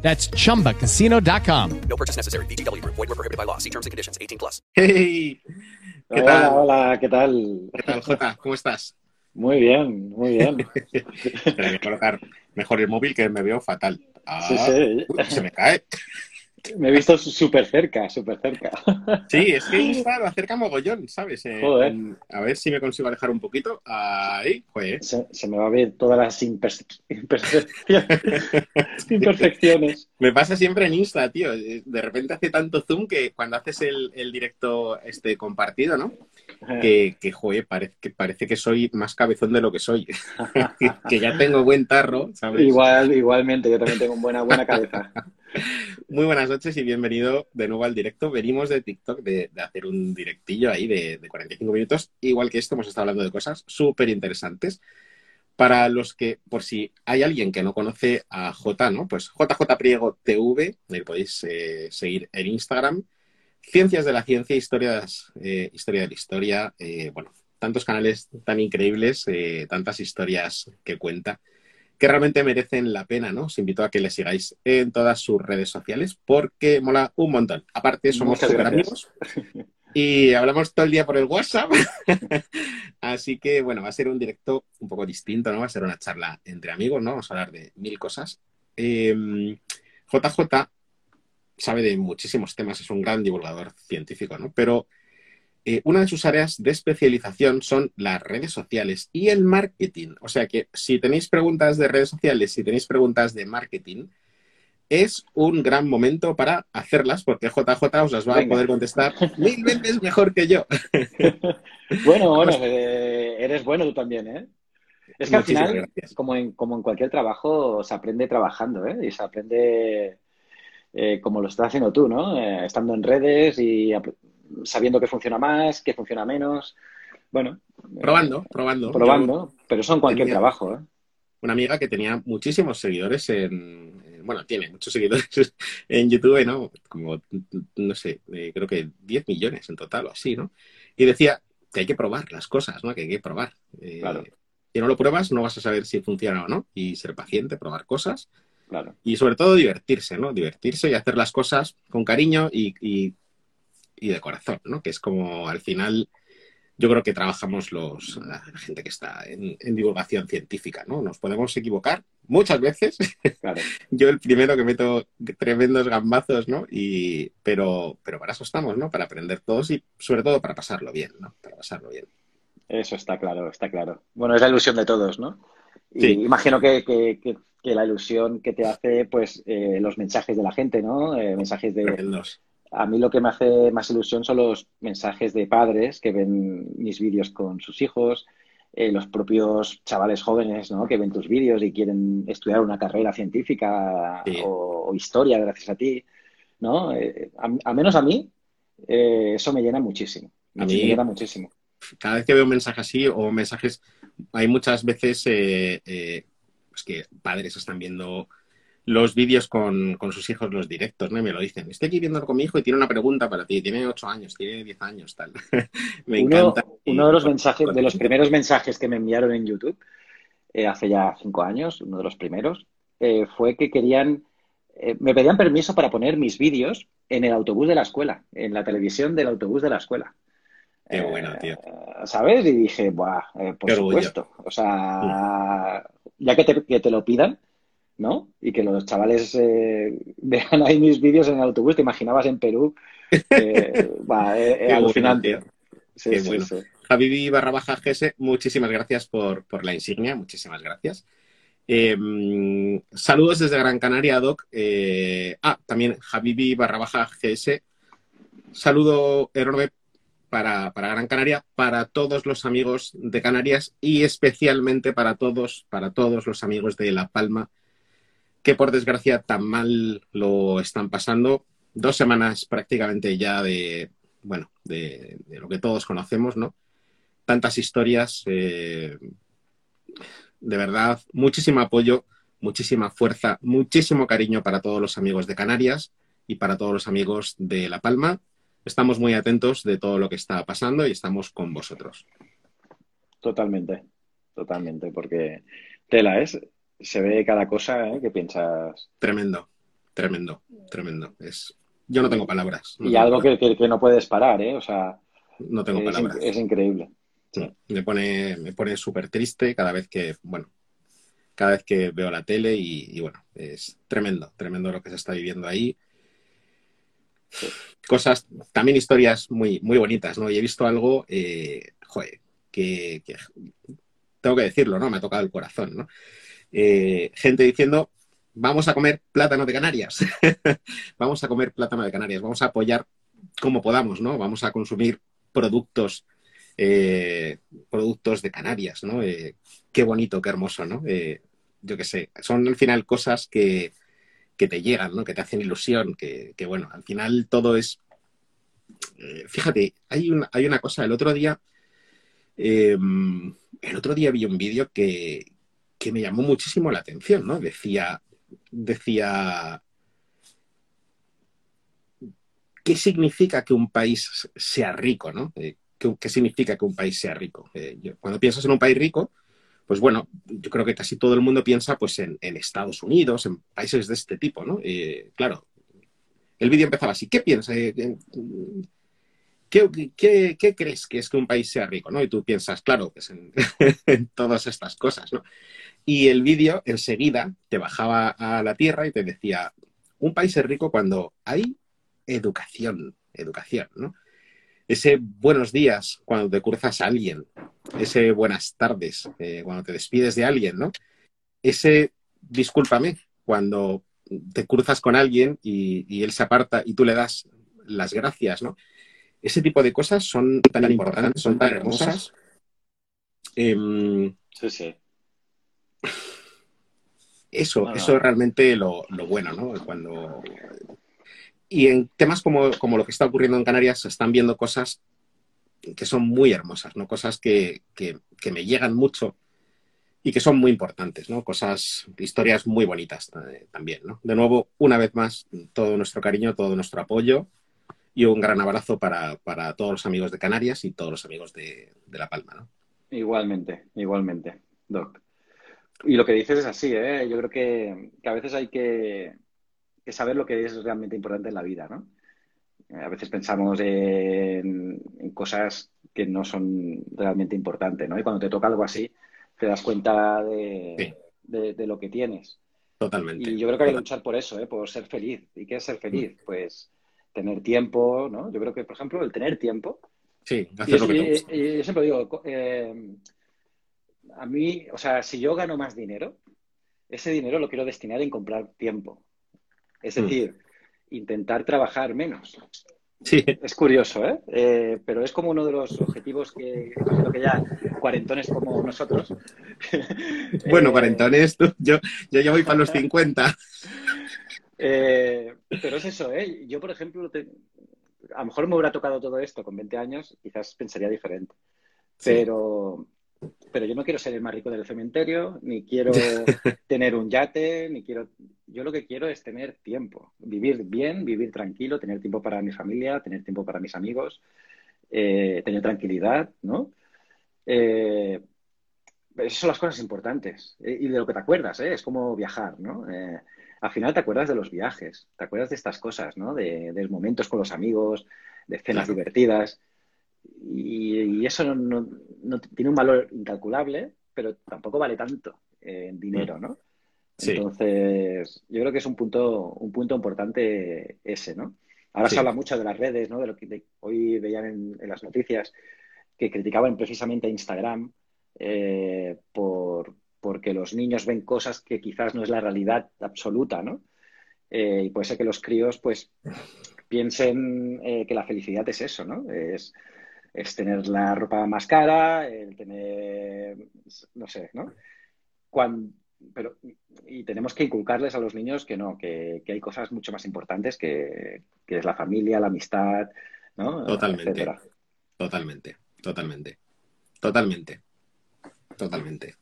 That's chumbacasino.com. No purchase necessary. BGW. Void were prohibited by law. See terms and conditions. 18 plus. Hey, ¿qué hola, tal? hola, ¿qué tal? ¿Qué tal, Jota? ¿Cómo estás? Muy bien, muy bien. Voy a colocar mejor el móvil que me veo fatal. Ah, Sí, sí. uy, se me cae. Me he visto súper cerca, súper cerca. Sí, es que Insta lo acerca mogollón, ¿sabes? Eh, Joder. en- a ver si me consigo alejar un poquito. Ahí, joder. Se, se me va a ver todas las imperfecciones. Me pasa siempre en Insta, tío. Eh, De repente hace tanto zoom que cuando haces el, el directo este compartido, ¿no? Que, que joder, parece que, parece que soy más cabezón de lo que soy. que ya tengo buen tarro, ¿sabes? Igual, igualmente, yo también tengo una buena, buena cabeza. Muy buenas noches y bienvenido de nuevo al directo. Venimos de TikTok de, hacer un directillo ahí de, de 45 minutos. Igual que esto, hemos estado hablando de cosas súper interesantes. Para los que, por si hay alguien que no conoce a J, ¿no? Pues JJ Priego TV, le podéis eh, seguir en Instagram. Ciencias de la ciencia, historias, eh, historia de la historia. eh, bueno, tantos canales tan increíbles, eh, tantas historias que cuenta que realmente merecen la pena, ¿no? Os invito a que le sigáis en todas sus redes sociales porque mola un montón. Aparte, somos super amigos y hablamos todo el día por el WhatsApp. Así que, bueno, va a ser un directo un poco distinto, ¿no? Va a ser una charla entre amigos, ¿no? Vamos a hablar de mil cosas. Eh, JJ sabe de muchísimos temas, es un gran divulgador científico, ¿no? Pero eh, una de sus áreas de especialización son las redes sociales y el marketing. O sea que si tenéis preguntas de redes sociales, si tenéis preguntas de marketing, es un gran momento para hacerlas porque JJ os las va a poder contestar mil veces mejor que yo. Bueno, bueno, eh, eres bueno tú también, ¿eh? Es que al final, como en, como en cualquier trabajo, se aprende trabajando, ¿eh? Y se aprende eh, como lo estás haciendo tú, ¿no? Eh, estando en redes y sabiendo qué funciona más, qué funciona menos. Bueno, eh, Probando, probando. Yo- probando, pero eso en cualquier trabajo, ¿eh? una amiga que tenía muchísimos seguidores en, en- bueno, tiene muchos seguidores en YouTube, ¿no? Como, no sé, eh, creo que 10 millones en total o así, ¿no? Y decía que hay que probar las cosas, ¿no? Que hay que probar. Eh, Claro. Si no lo pruebas, no vas a saber si funciona o no. Y ser paciente, probar cosas. Claro. Y sobre todo divertirse, ¿no? Divertirse y hacer las cosas con cariño y, y- y de corazón, ¿no? Que es como al final yo creo que trabajamos los, la gente que está en, en divulgación científica, ¿no? Nos podemos equivocar muchas veces. Claro. Yo el primero que meto tremendos gambazos, ¿no? Y, pero, pero para eso estamos, ¿no? Para aprender todos y sobre todo para pasarlo bien, ¿no? Para pasarlo bien. Eso está claro, está claro. Bueno, es la ilusión de todos, ¿no? Y Sí. imagino que, que- que- que la ilusión que te hace, pues, eh, los mensajes de la gente, ¿no? Eh, mensajes de... A mí lo que me hace más ilusión son los mensajes de padres que ven mis vídeos con sus hijos, eh, los propios chavales jóvenes, ¿no? Que ven tus vídeos y quieren estudiar una carrera científica Sí. o, o historia gracias a ti, ¿no? Eh, a, a menos a mí, eh, eso me llena muchísimo. A Me mí- llena muchísimo. cada vez que veo un mensaje así o mensajes, hay muchas veces pues que padres están viendo los vídeos con, con sus hijos, los directos, ¿no? Y me lo dicen. Estoy aquí viéndolo con mi hijo y tiene una pregunta para ti. Tiene 8 años, tiene 10 años, tal. me Uno, encanta. uno de los Y- mensajes, de los primeros mensajes que me enviaron en YouTube, eh, hace ya cinco años, uno de los primeros, eh, fue que querían, eh, me pedían permiso para poner mis vídeos en el autobús de la escuela, en la televisión del autobús de la escuela. Qué bueno, tío. ¿Sabes? Y dije, Buah, por Qué orgullo. supuesto. O sea, ya que te, que te lo pidan, ¿no? Y que los chavales eh, vean ahí mis vídeos en el autobús, te imaginabas en Perú. Eh, buah, eh, bueno, alucinante. Sí, sí, bueno. sí. Barra baja GS, muchísimas gracias por, por la insignia, muchísimas gracias. Mm, saludos desde Gran Canaria, Doc. Eh, ah, también Javibi barra baja GS. Saludo enorme para, para Gran Canaria, para todos los amigos de Canarias y especialmente para todos, para todos los amigos de La Palma, que por desgracia tan mal lo están pasando. Dos semanas prácticamente ya de, bueno, de, lo que todos conocemos, ¿no? Tantas historias, eh, de verdad, muchísimo apoyo, muchísima fuerza, muchísimo cariño para todos los amigos de Canarias y para todos los amigos de La Palma. Estamos muy atentos de todo lo que está pasando y estamos con vosotros. Totalmente, totalmente, porque tela es, se ve cada cosa ¿eh? que piensas. Tremendo, tremendo, tremendo. Es, yo no tengo palabras. No y tengo algo palabras. que, que- que no puedes parar, ¿eh? O sea, No tengo es, palabras. es increíble. Sí, me pone, me pone súper triste cada vez que, bueno, cada vez que veo la tele y, y, bueno, es tremendo, tremendo lo que se está viviendo ahí. Cosas, también historias muy, muy bonitas, ¿no? Y he visto algo, eh, joder, que, que tengo que decirlo, ¿no? Me ha tocado el corazón, ¿no? Eh, gente diciendo, vamos a comer plátano de Canarias, vamos a comer plátano de Canarias, vamos a apoyar como podamos, ¿no? Vamos a consumir productos eh, productos de Canarias, ¿no? Eh, qué bonito, qué hermoso, ¿no? Yo qué sé, son al final cosas que, que te llegan, ¿no? Que te hacen ilusión, que, que, bueno, al final todo es... fíjate, hay una, hay una cosa, el otro día, el otro día vi un vídeo que, que me llamó muchísimo la atención, ¿no? Decía, decía, ¿qué significa que un país sea rico, ¿no? Eh, ¿qué, significa que un país sea rico? Eh, cuando piensas en un país rico, pues bueno, yo creo que casi todo el mundo piensa pues en, en Estados Unidos, en países de este tipo, ¿no? Eh, claro, el vídeo empezaba así, ¿qué piensas? Eh, eh, ¿Qué, qué, qué crees que es que un país sea rico, no? Y tú piensas, claro, pues en, en todas estas cosas, ¿no? Y el vídeo enseguida te bajaba a la tierra y te decía, un país es rico cuando hay educación, educación, ¿no? Ese buenos días cuando te cruzas a alguien, ese buenas tardes eh, cuando te despides de alguien, ¿no? Ese discúlpame cuando te cruzas con alguien y, y él se aparta y tú le das las gracias, ¿no? Ese tipo de cosas son tan importantes, son tan hermosas. Em, Sí, sí. eso, No, no. eso es realmente lo, lo bueno, ¿no? Cuando... Y en temas como, como lo que está ocurriendo en Canarias se están viendo cosas que son muy hermosas, ¿no? Cosas que, que, que me llegan mucho y que son muy importantes, ¿no? Cosas, historias muy bonitas eh, también, ¿no? De nuevo, una vez más, todo nuestro cariño, todo nuestro apoyo y un gran abrazo para, para todos los amigos de Canarias y todos los amigos de, de La Palma, ¿no? Igualmente, igualmente, Doc. Y lo que dices es así, ¿eh? Yo creo que, que a veces hay que, que saber lo que es realmente importante en la vida, ¿no? A veces pensamos en, en cosas que no son realmente importantes, ¿no? Y cuando te toca algo así, te das cuenta de, Sí. de- de lo que tienes. Totalmente. Y yo creo que hay que luchar por eso, ¿eh? Por ser feliz. ¿Y qué es ser feliz? Pues tener tiempo, ¿no? Yo creo que, por ejemplo, el tener tiempo Sí, y hacer es- lo que te y- gusta. y yo siempre digo, eh, a mí, o sea, si yo gano más dinero, ese dinero lo quiero destinar en comprar tiempo. Es Mm. decir, intentar trabajar menos. Sí, Es curioso, ¿eh? Eh, pero es como uno de los objetivos que imagino que ya cuarentones como nosotros. bueno, eh, cuarentones, yo, yo ya voy para los 50. Eh, pero es eso, ¿eh? Yo, por ejemplo, te- a lo mejor me hubiera tocado todo esto con 20 años, quizás pensaría diferente. Sí. Pero, pero yo no quiero ser el más rico del cementerio, ni quiero tener un yate, ni quiero... Yo lo que quiero es tener tiempo, vivir bien, vivir tranquilo, tener tiempo para mi familia, tener tiempo para mis amigos, eh, tener tranquilidad, ¿no? Eh, esas son las cosas importantes. eh, y de lo que te acuerdas, ¿eh? Es como viajar, ¿no? Al final te acuerdas de los viajes, te acuerdas de estas cosas, ¿no? De, de momentos con los amigos, de cenas Claro. divertidas. Y, y eso no, no- no tiene un valor incalculable, pero tampoco vale tanto eh, en dinero, ¿no? Sí. Entonces, yo creo que es un punto, un punto importante ese, ¿no? Ahora Sí. se habla mucho de las redes, ¿no? De lo que de- hoy veían en, en las noticias que criticaban precisamente a Instagram eh, por, porque los niños ven cosas que quizás no es la realidad absoluta, ¿no? Eh, y puede ser que los críos, pues, piensen eh, que la felicidad es eso, ¿no? Es, es tener la ropa más cara, el tener, no sé, ¿no? Cuan- pero, y tenemos que inculcarles a los niños que no, que, que hay cosas mucho más importantes que, que es la familia, la amistad, ¿no? Totalmente. Etcétera. Totalmente, totalmente, totalmente, totalmente.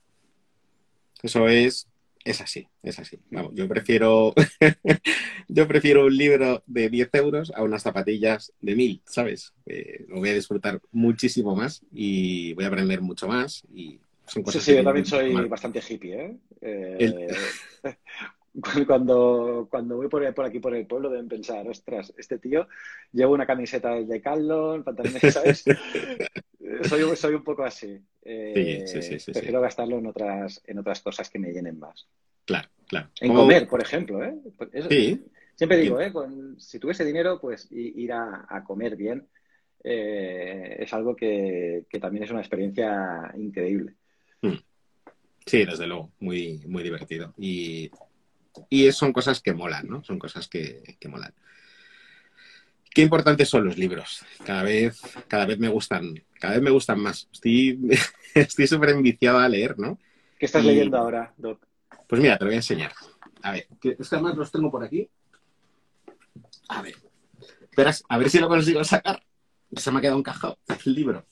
Eso es, es así, es así. Vamos, yo prefiero, yo prefiero un libro de 10 euros a unas zapatillas de 1000, ¿sabes? Eh, lo voy a disfrutar muchísimo más y voy a aprender mucho más y son Sí, cosas sí, que yo también soy marcan. bastante hippie, ¿eh? Eh, El- Cuando, cuando voy por, por aquí por el pueblo deben pensar, ostras, este tío lleva una camiseta de Caldon, pantalones, ¿sabes? Soy, soy un poco así. Eh, Sí, sí, sí, prefiero gastarlo en otras, en otras cosas que me llenen más. Claro, claro. En Como- comer, por ejemplo, ¿eh? Pues eso-. Siempre digo, ¿eh? Con- si tuviese dinero, pues ir a, a comer bien eh, es algo que, que también es una experiencia increíble. Sí, desde luego, muy, muy divertido. Y, y son cosas que molan, ¿no? Son cosas que, que molan. Qué importantes son los libros. Cada vez, cada vez me gustan, cada vez me gustan más. Estoy, estoy súper enviciado a leer, ¿no? ¿Qué estás Y- leyendo ahora, Doc? Pues mira, te lo voy a enseñar. A ver, que es que además los tengo por aquí. A ver. Verás, a ver si lo consigo sacar. Se me ha quedado encajado el libro.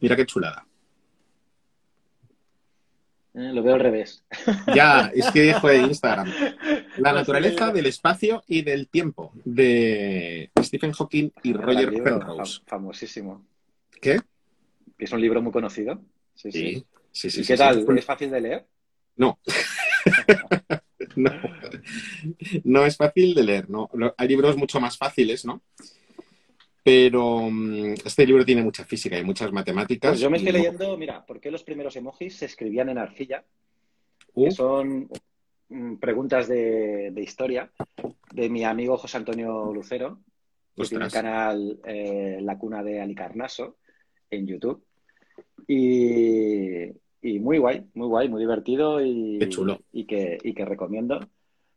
Mira qué chulada. Eh, lo veo al revés. Ya, es que dejo de Instagram. La naturaleza del espacio y del tiempo, de Stephen Hawking y Roger libro, Penrose. fam- famosísimo. ¿Qué? Es un libro muy conocido. Sí, sí. sí, sí. ¿Y sí, qué tal? ¿Es fácil de leer? No. no. No es fácil de leer, ¿no? Hay libros mucho más fáciles, ¿no? Pero mm, este libro tiene mucha física y muchas matemáticas. Pues yo me estoy leyendo, mira, ¿por qué los primeros emojis se escribían en arcilla? Uh, Que son mm, preguntas de, de historia de mi amigo José Antonio Lucero, que tiene ostras. canal eh, La Cuna de Alicarnaso en YouTube. Y, y muy guay, muy guay, muy divertido y, Qué chulo. y, que, y que recomiendo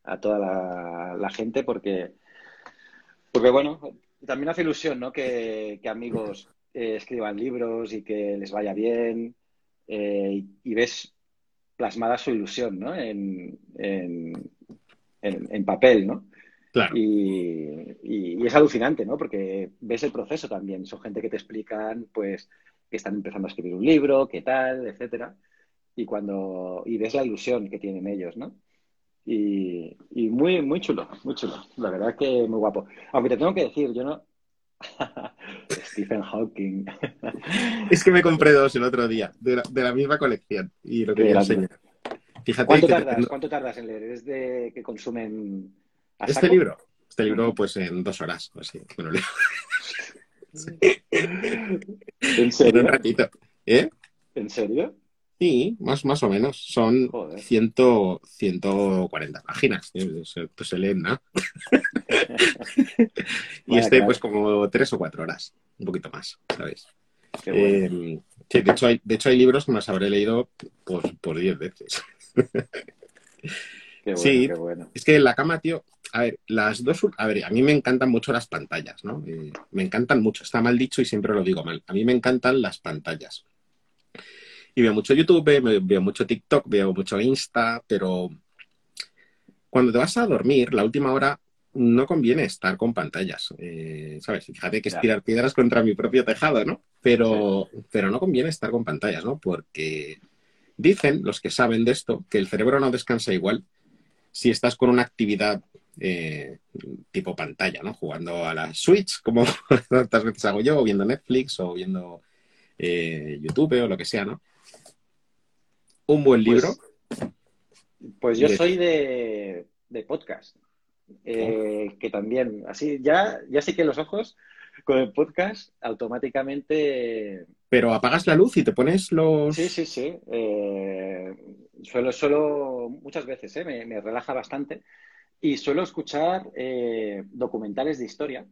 a toda la, la gente porque, porque, bueno, también hace ilusión, ¿no? Que, que amigos eh, escriban libros y que les vaya bien eh, y, ves plasmada su ilusión, ¿no? En, en, en- en papel, ¿no? Claro. Y, y- y es alucinante, ¿no? Porque ves el proceso también. Son gente que te explican, pues, que están empezando a escribir un libro, qué tal, etcétera. Y cuando y ves la ilusión que tienen ellos, ¿no? Y, y muy, muy chulo, muy chulo. La verdad que muy guapo. Aunque te tengo que decir, yo no. Stephen Hawking. Es que me compré dos el otro día, de la, de la misma colección. Y lo grande. enseñar. Fíjate ¿Cuánto que tardas? tengo- ¿Cuánto tardas en leer? ¿Es de que consumen este saco? libro, este libro, pues en dos horas, así. que me lo leo ¿En en un serio? ratito. ¿Eh? ¿En serio? Sí, más, más o menos. Son. 100, 140 páginas. ¿eh? Se, pues se leen, ¿no? y este, pues como tres o cuatro horas. Un poquito más, ¿sabes? Qué bueno. Eh, sí, de hecho, hay, de hecho, hay libros que me los habré leído por, por diez veces. Qué bueno, sí. qué bueno. Es que en la cama, tío, a ver, las dos, a ver, a mí me encantan mucho las pantallas, ¿no? Eh, me encantan mucho, está mal dicho y siempre lo digo mal. A mí me encantan las pantallas. Y veo mucho YouTube, veo, mucho TikTok, veo mucho Insta, pero cuando te vas a dormir, la última hora no conviene estar con pantallas, eh, ¿sabes? Fíjate que es tirar piedras contra mi propio tejado, ¿no? Pero, pero no conviene estar con pantallas, ¿no? Porque dicen los que saben de esto que el cerebro no descansa igual si estás con una actividad eh, tipo pantalla, ¿no? Jugando a la Switch, como tantas veces hago yo, o viendo Netflix, o viendo eh, YouTube, o lo que sea, ¿no? Un buen libro. Pues yo De- soy de, de podcast. Eh, que también, así, ya, ya sí que los ojos con el podcast automáticamente. Pero apagas la luz y te pones los... Sí, sí, sí. Eh, suelo, suelo, muchas veces, eh, me, me relaja bastante. Y suelo escuchar documentales de historia.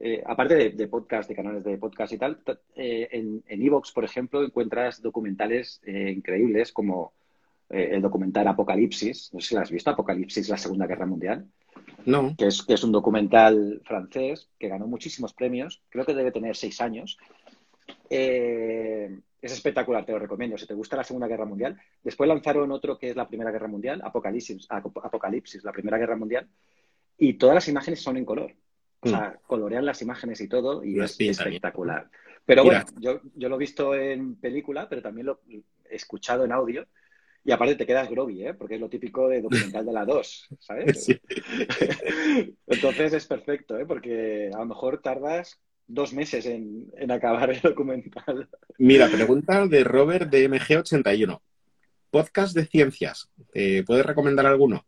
Eh, aparte de, de podcast, de canales de podcast y tal, eh, en en Evox, por ejemplo, encuentras documentales eh, increíbles como el documental Apocalipsis. No sé si lo has visto, Apocalipsis, la Segunda Guerra Mundial, No, que es, que es un documental francés que ganó muchísimos premios. Creo que debe tener seis años. Es espectacular, te lo recomiendo. Si te gusta la Segunda Guerra Mundial. Después lanzaron otro que es la Primera Guerra Mundial, Apocalipsis, Apocalipsis la Primera Guerra Mundial. Y todas las imágenes son en color. O sea, colorean las imágenes y todo y es espectacular. Pero bueno, yo, yo lo he visto en película, pero también lo he escuchado en audio. Y aparte te quedas groggy, ¿eh? Porque es lo típico de documental de la 2, ¿sabes? Sí. Entonces es perfecto, ¿eh? Porque a lo mejor tardas dos meses en, en acabar el documental. Mira, pregunta de Robert de MG81. Podcast de ciencias. ¿Eh, ¿Puedes recomendar alguno?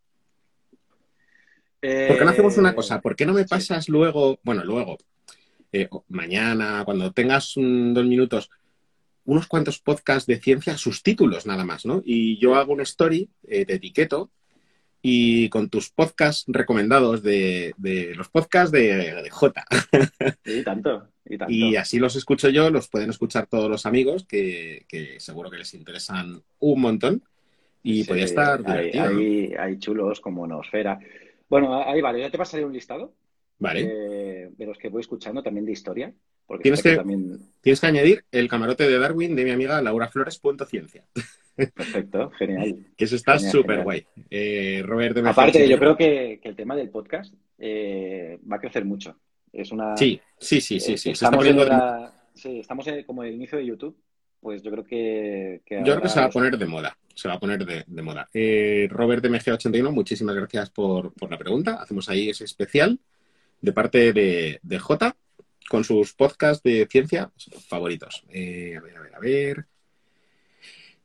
¿Por qué no hacemos una cosa? ¿Por qué no me Eh, sí. pasas luego, bueno, luego, eh, mañana, cuando tengas mm, dos minutos, unos cuantos podcasts de ciencia, sus títulos nada más, ¿no? Y yo hago una story, eh, te etiqueto, y con tus podcasts recomendados de, de los podcasts de, de J. Y tanto, y tanto. Y así los escucho yo, los pueden escuchar todos los amigos, que, que seguro que les interesan un montón. Y Sí, podría estar hay, divertido. ¿no? hay- hay chulos como Nosfera. Bueno, ahí vale, ya te pasaré un listado Vale. de, de los que voy escuchando también de historia. Porque Tienes que- también. Tienes que añadir el camarote de Darwin de mi amiga Laura Flores.ciencia, Perfecto, genial. que eso está súper guay. Eh, Robert de Aparte, yo creo que, que el tema del podcast eh, va a crecer mucho. Es una. Sí, sí, sí, sí, eh, sí. Se está estamos poniendo en de- la- sí, estamos en- como en el inicio de YouTube. Pues yo creo que. que Yo creo que se va a poner de moda. Se va a poner de, de moda. Eh, Robert de MG81, muchísimas gracias por, por la pregunta. Hacemos ahí ese especial de parte de, de J con sus podcasts de ciencia favoritos. Eh, a ver, a ver, a ver.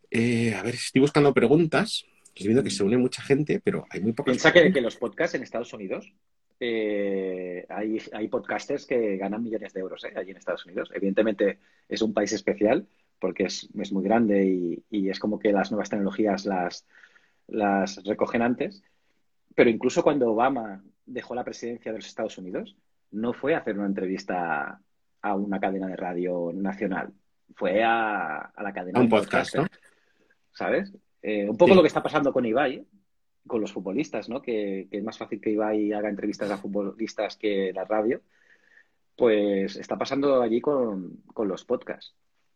Eh, a ver, estoy buscando preguntas. Estoy viendo que se une mucha gente, pero hay muy pocas. Piensa que, que los podcasts en Estados Unidos, eh, hay, hay podcasters que ganan millones de euros eh, allí en Estados Unidos. Evidentemente es un país especial porque es, es muy grande y, y es como que las nuevas tecnologías las, las recogen antes. Pero incluso cuando Obama dejó la presidencia de los Estados Unidos, no fue a hacer una entrevista a una cadena de radio nacional, fue a, a la cadena A un de podcast, ¿no? ¿Sabes? Eh, un poco Sí. lo que está pasando con Ibai, con los futbolistas, ¿no? Que, que es más fácil que Ibai haga entrevistas a futbolistas que la radio. Pues está pasando allí con, con los podcasts.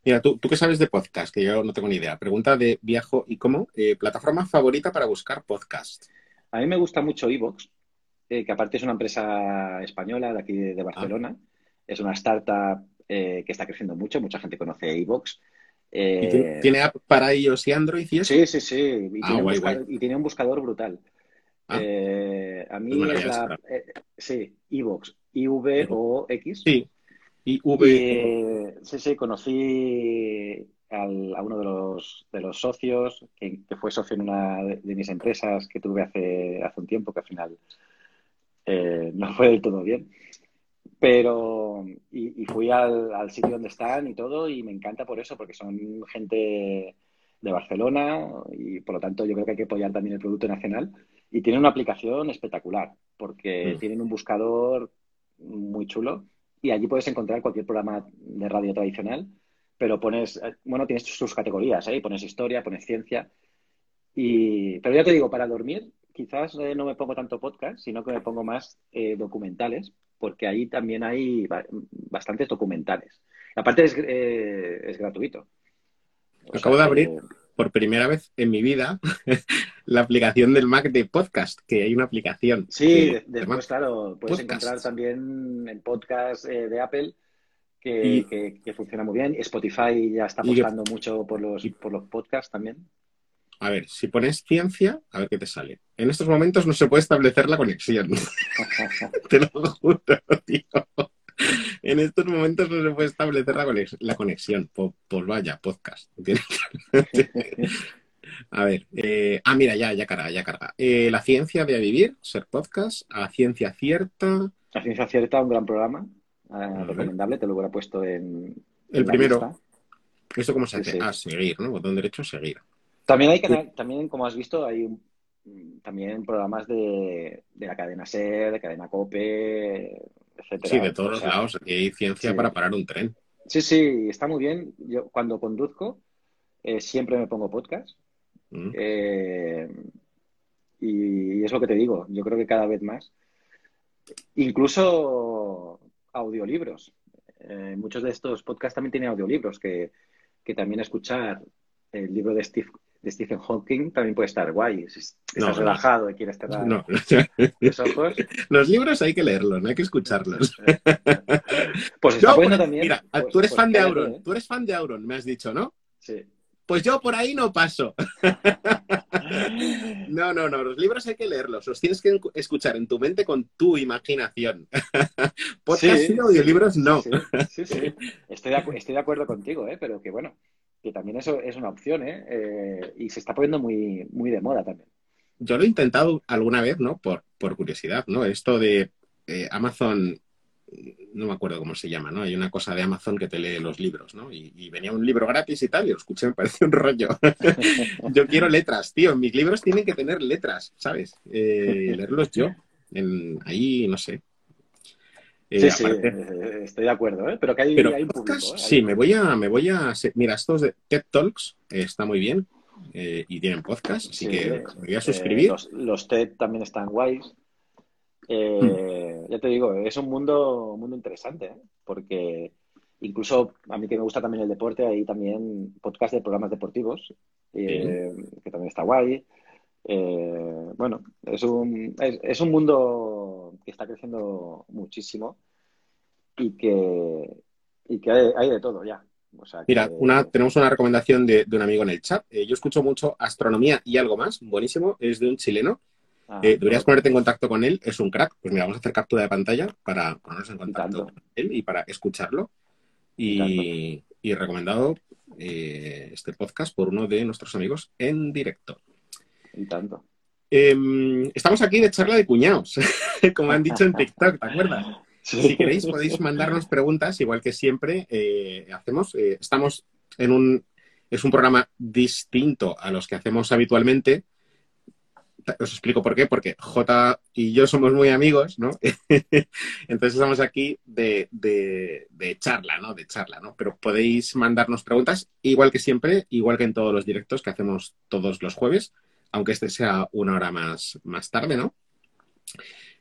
Mira, ¿tú, tú qué sabes de podcast, que yo no tengo ni idea. Pregunta de Viajo y cómo. Eh, plataforma favorita para buscar podcast. A mí me gusta mucho Evox, eh, que aparte es una empresa española de aquí de, de Barcelona. Es una startup eh, que está creciendo mucho, mucha gente conoce Evox. ¿Y tiene, app para iOS y Android y eso? Sí, sí, sí. Y, Ah, tiene, un guay, buscador, y tiene un buscador brutal. Ah. Eh, a mí Pues es la. eh, sí, Evox. I-V-O-X. Sí. Y V. Y, sí, sí, conocí al- a uno de los, de los socios, que, que fue socio en una de, de mis empresas que tuve hace, hace un tiempo, que al final eh, no fue del todo bien. Pero, y, y fui al, al sitio donde están y todo, y me encanta por eso, porque son gente de Barcelona, y por lo tanto yo creo que hay que apoyar también el producto nacional. Y tienen una aplicación espectacular, porque Mm. tienen un buscador muy chulo y allí puedes encontrar cualquier programa de radio tradicional, pero pones, eh, bueno, tienes tus categorías, ¿eh? Pones historia, pones ciencia. Y, pero ya te digo, para dormir, quizás eh, no me pongo tanto podcast, sino que me pongo más eh, documentales, porque ahí también hay ba- bastantes documentales. Aparte es, es gratuito. O Acabo sea de abrir por primera vez en mi vida la aplicación del Mac de podcast, que hay una aplicación. Sí, de- de- de después, claro, puedes encontrar también en podcast eh, de Apple que, Y- que- que funciona muy bien. Spotify ya está apostando mucho por los, y- por los podcasts también. A ver, si pones ciencia, a ver qué te sale. En estos momentos no se puede establecer la conexión. Te lo juro, tío. En estos momentos no se puede establecer la, conex- la conexión. Pues, vaya, podcast. A ver, eh, ah, mira, ya, ya carga, ya carga. Eh, la ciencia de vivir, ser podcast, a ciencia cierta. La ciencia cierta, un gran programa, eh, recomendable, te lo hubiera puesto en, El en la primero. lista. ¿Esto cómo se hace? sí. Ah, seguir, ¿no? Botón derecho, seguir. También hay canal- también, como has visto, hay también programas de, de la cadena SER, de cadena COPE, etcétera. Sí, de todos O los lados. Aquí hay ciencia sí. para parar un tren. Sí, sí, está muy bien. Yo cuando conduzco eh, siempre me pongo podcast. Mm. Eh, y es lo que te digo, yo creo que cada vez más. Incluso audiolibros. Eh, muchos de estos podcasts también tienen audiolibros que, que también escuchar el libro de Steve, de Stephen Hawking también puede estar guay. Si estás No, no. relajado y quieres cerrar No. los ojos. Los libros hay que leerlos, no hay que escucharlos. Pues está Yo, poniendo por- también. mira, pues- tú eres pues fan de Auron, ¿eh? tú eres fan de Auron, me has dicho, ¿no? Sí. Pues yo por ahí no paso. No, no, no, los libros hay que leerlos, los tienes que escuchar en tu mente con tu imaginación. Podcast Sí, y audiolibros no. Sí, sí, sí. Estoy, de, acu- estoy de acuerdo contigo, ¿eh? pero que bueno, que también eso es una opción, ¿eh? Eh, y se está poniendo muy, muy de moda también. Yo lo he intentado alguna vez, ¿no? Por, por curiosidad, ¿no? Esto de eh, Amazon, no me acuerdo cómo se llama, ¿no? Hay una cosa de Amazon que te lee los libros, ¿no? Y, venía un libro gratis y tal, y lo escuché, me parece un rollo. yo quiero letras, tío. Mis libros tienen que tener letras, ¿sabes? Eh, leerlos yo. En, ahí, no sé. Eh, Sí, sí, aparte- eh, estoy de acuerdo, ¿eh? pero que hay, Pero hay podcast, público. ¿eh? sí, me voy a, me voy a, mira, estos de TED Talks eh, está muy bien y tienen podcast, así Sí, que me voy a suscribir. los, los TED también están guays. Eh, Ya te digo, es un mundo, un mundo interesante, porque incluso a mí que me gusta también el deporte, hay también podcast de programas deportivos, que también está guay. Eh, bueno, es un, es, es un mundo que está creciendo muchísimo y que, y que hay, hay de todo ya. O sea, Mira, que- una, tenemos una recomendación de, de un amigo en el chat. Eh, yo escucho mucho astronomía y algo más, buenísimo, es de un chileno. Ah, Eh, deberías ponerte en contacto con él, es un crack. Pues mira, vamos a hacer captura de pantalla para ponernos en contacto con él y para escucharlo. Y, y recomendado eh, este podcast por uno de nuestros amigos en directo. Tanto. Eh, estamos aquí de charla de cuñados, como han dicho en TikTok, ¿te acuerdas? Si queréis podéis mandarnos preguntas, igual que siempre eh, hacemos. Eh, estamos en un... Es un programa distinto a los que hacemos habitualmente. Os explico por qué, porque J y yo somos muy amigos, ¿no? Entonces estamos aquí de, de- de charla, ¿no? De charla, ¿no? Pero podéis mandarnos preguntas, igual que siempre, igual que en todos los directos que hacemos todos los jueves, aunque este sea una hora más, más tarde, ¿no?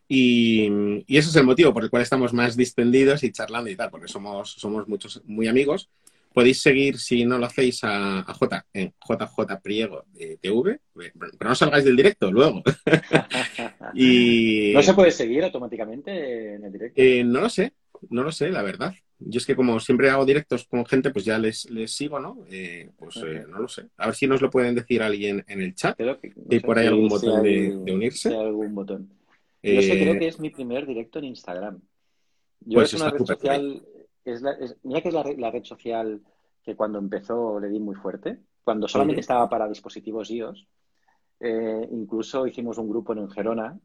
Y, y ese es el motivo por el cual estamos más distendidos y charlando y tal, porque somos, somos muchos muy amigos. Podéis seguir, si no lo hacéis, a, a J en JJ Priego de TV, pero no salgáis del directo luego. y ¿No se puede seguir automáticamente en el directo? eh, no lo sé, no lo sé, la verdad. Yo es que como siempre hago directos con gente, pues ya les, les sigo, ¿no? Eh, pues eh, no lo sé. A ver si nos lo pueden decir alguien en el chat. Creo que, no ¿Hay sé por ahí si- algún botón de- hay- de unirse? si hay algún botón. Yo sé, Eh, creo que es mi primer directo en Instagram. Yo Pues es una red social, es la- es- mira que es la, red- la red social que cuando empezó le di muy fuerte, cuando solamente estaba para dispositivos iOS. Eh, incluso hicimos un grupo en Gerona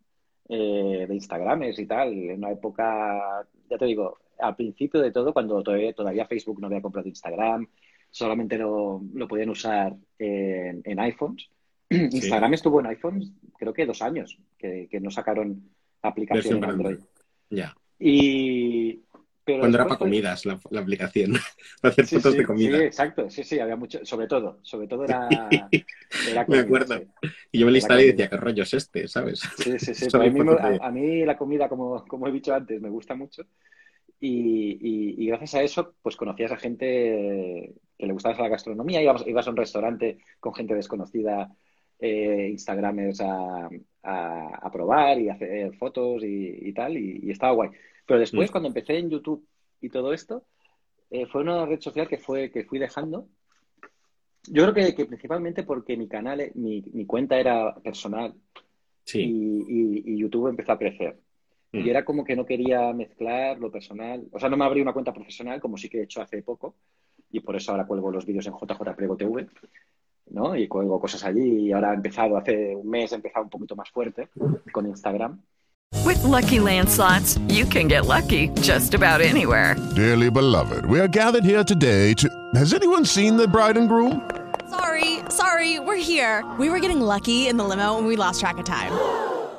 eh, de Instagrames y tal, en una época, ya te digo, al principio de todo, cuando todavía, todavía Facebook no había comprado Instagram, solamente lo, lo podían usar en, en iPhones. Instagram estuvo en iPhones creo que dos años, que, que no sacaron aplicación en para Android. Ya. Y, pero Cuando era para fue- comidas la, la aplicación, para hacer Sí, fotos sí, de comida. Sí, exacto. Sí, sí, había mucho, sobre todo, sobre todo era, era Me comida, acuerdo. sí. Y yo me Era instalé y comida. decía, ¿qué rollo es este? ¿Sabes? Sí, sí, sí. Pero a, mí, a mí la comida, como, como he dicho antes, me gusta mucho. Y, y- y gracias a eso, pues conocías a gente que le gustaba la gastronomía. Ibas, ibas a un restaurante con gente desconocida, eh, Instagramers a, a, a probar y hacer fotos y, y tal, y, estaba guay. Pero después, Mm. cuando empecé en YouTube y todo esto, eh, fue una red social que, fue, que fui dejando. Yo creo que, que principalmente porque mi canal, eh, mi, mi cuenta era personal Sí. y YouTube empezó a crecer. Mm. Y era como que no quería mezclar lo personal. O sea, no me abrí una cuenta profesional, como sí que he hecho hace poco. Y por eso ahora cuelgo los vídeos en JJ Prego TV, ¿no? Y cuelgo cosas allí. Y ahora he empezado, hace un mes he empezado un poquito más fuerte con Instagram. With Lucky Land slots, you can get lucky just about anywhere. Dearly beloved, we are gathered here today to. Has anyone seen the bride and groom? Sorry, sorry, we're here. We were getting lucky in the limo and we lost track of time.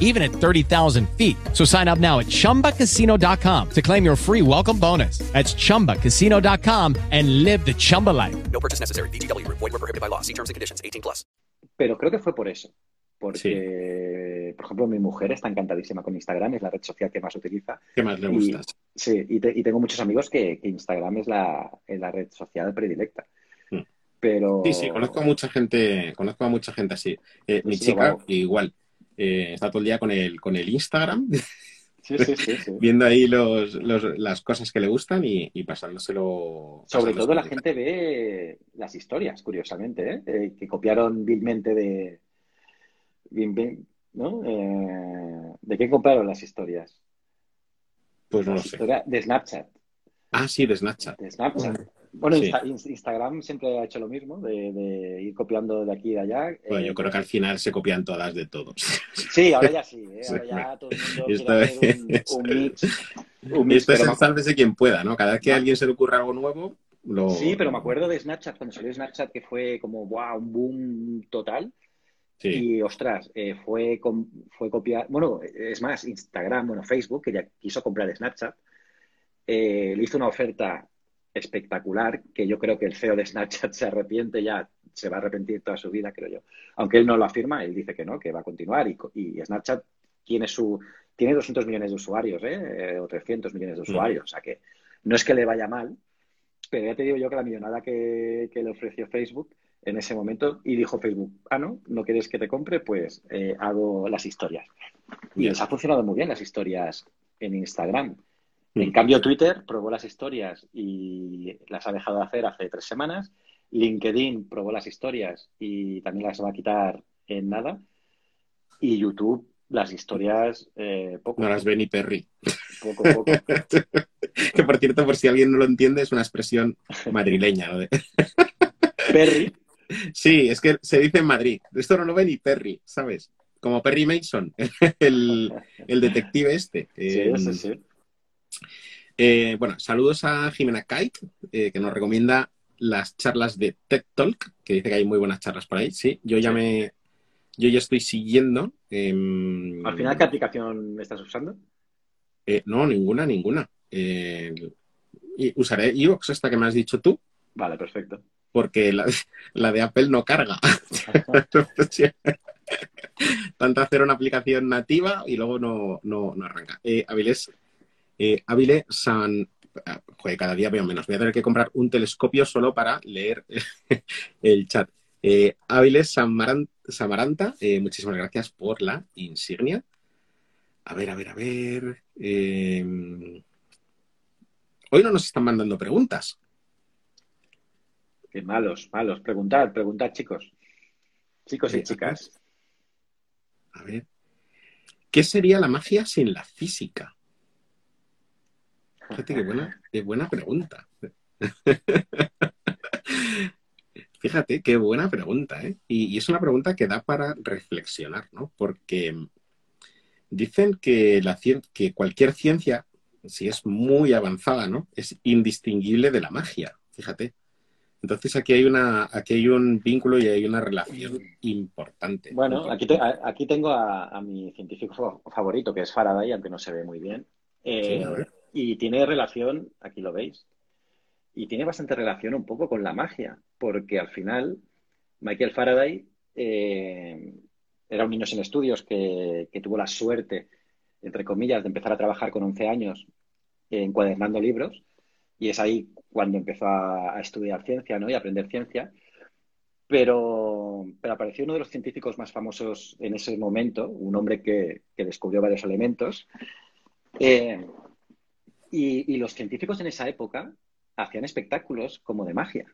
even at 30,000 feet. So sign up now at chumbacasino.com to claim your free welcome bonus. That's chumbacasino.com and live the Chumba life. No purchase necessary. VGW Group. Void were prohibited by law. See terms and conditions. 18 plus. Pero creo que fue por eso. Porque, por ejemplo, mi mujer está encantadísima con Instagram, es la red social que más utiliza. ¿Qué más le Y- gusta? sí, y, te- y tengo muchos amigos que, que Instagram es la, es la red social predilecta. Mm. Pero. Sí, sí, conozco a mucha gente, conozco a mucha gente así. Eh, mi Sí, chica, igual, eh, está todo el día con el, con el Instagram, Sí, sí, sí. sí. viendo ahí los, los- las cosas que le gustan y, y pasándoselo. Sobre pasándoselo todo la bien. gente ve las historias, curiosamente, ¿eh? Eh, que copiaron vilmente de. bien- bien, ¿no? Eh, ¿De qué compraron las historias? Pues no lo sé. de Snapchat. Ah, sí, de Snapchat. De Snapchat. Bueno, Sí. Insta- Inst- Instagram siempre ha hecho lo mismo, de, de ir copiando de aquí y de allá. Bueno, Eh, yo creo que al final se copian todas de todos. Sí, ahora ya sí, ¿eh? Ahora ya todo el mundo quiere hacer un, un mix. Un mix, esto es el sálvese quien pueda, ¿no? Cada vez que a No. alguien se le ocurra algo nuevo, lo. Sí, pero me acuerdo de Snapchat, cuando salió Snapchat, que fue como, wow, un boom total. Sí, Y ostras, eh, fue, com- fue copiar. Bueno, es más, Instagram, bueno, Facebook, que ya quiso comprar Snapchat, eh, le hizo una oferta espectacular que yo creo que el CEO de Snapchat se arrepiente ya, se va a arrepentir toda su vida, creo yo. Aunque él no lo afirma, él dice que no, que va a continuar. Y, y Snapchat tiene su tiene 200 millones de usuarios, ¿eh? Eh, o 300 millones de usuarios. O sea que no es que le vaya mal, pero ya te digo yo que la millonada que, que le ofreció Facebook en ese momento y dijo Facebook, ah, no, no quieres que te compre, pues eh, hago las historias. Y les ha funcionado muy bien las historias en Instagram. En cambio, Twitter probó las historias y las ha dejado de hacer hace tres semanas. LinkedIn probó las historias y también las va a quitar en nada. Y YouTube, las historias, eh, poco, no las ve ni Perry. poco, poco. que por cierto, por si alguien no lo entiende, es una expresión madrileña. Perry, Sí, es que se dice en Madrid. Esto no lo ve ni Perry, ¿sabes? Como Perry Mason, el, el detective este. sí, sí, sí. Eh, bueno, saludos a Jimena Kite, eh, que nos recomienda las charlas de TED Talk, que dice que hay muy buenas charlas por ahí. Sí, yo ya me. Yo ya estoy siguiendo. em, Al final, ¿qué aplicación estás usando? eh, no, ninguna, ninguna. Y usaré Evox, esta que me has dicho tú, Vale, perfecto. porque la, la de Apple no carga. Tanto hacer una aplicación nativa y luego no, no, no arranca. Avilés, eh, Avile San. ah, Joder, cada día veo menos. Voy a tener que comprar un telescopio solo para leer el chat. Eh, Samaran- Samaranta, eh, muchísimas gracias por la insignia. A ver, a ver, a ver. eh, Hoy no nos están mandando preguntas. Qué malos, malos. Preguntad, preguntad, chicos. Chicos y Eh, chicas. A ver. ¿Qué sería la magia sin la física? Fíjate qué buena, qué buena pregunta. Fíjate qué buena pregunta, ¿eh? Y, y es una pregunta que da para reflexionar, ¿no? Porque dicen que, la, cien- que cualquier ciencia, si es muy avanzada, ¿no? Es indistinguible de la magia, fíjate. Entonces aquí hay una, aquí hay un vínculo y hay una relación importante. Bueno, aquí, te- aquí tengo a, a mi científico fa- favorito, que es Faraday, aunque no se ve muy bien. Eh, Sí, a ver. Y tiene relación, aquí lo veis, y tiene bastante relación un poco con la magia, porque al final Michael Faraday eh, era un niño sin estudios que, tuvo la suerte, entre comillas, de empezar a trabajar con 11 años encuadernando libros, y es ahí cuando empezó a, a estudiar ciencia ¿no? y a aprender ciencia. Pero, pero apareció uno de los científicos más famosos en ese momento, un hombre que, que descubrió varios elementos. Eh, y, y los científicos en esa época hacían espectáculos como de magia.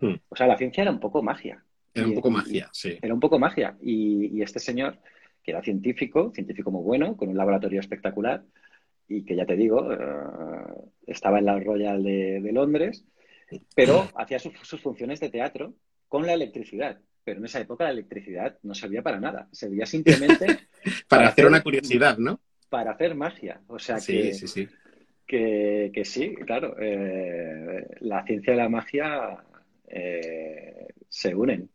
Hmm. O sea, la ciencia era un poco magia. Era un Y- poco y- magia, sí. Era un poco magia. Y, y este señor, que era científico, científico muy bueno, con un laboratorio espectacular, y que ya te digo, eh, estaba en la Royal de, de Londres, pero hacía sus- sus funciones de teatro con la electricidad. pero en esa época la electricidad no servía para nada. Servía simplemente Para hacer una curiosidad, ¿no? para hacer magia. O sea Sí, que, sí, sí. Que, que sí, claro. eh, la ciencia y la magia eh, se unen.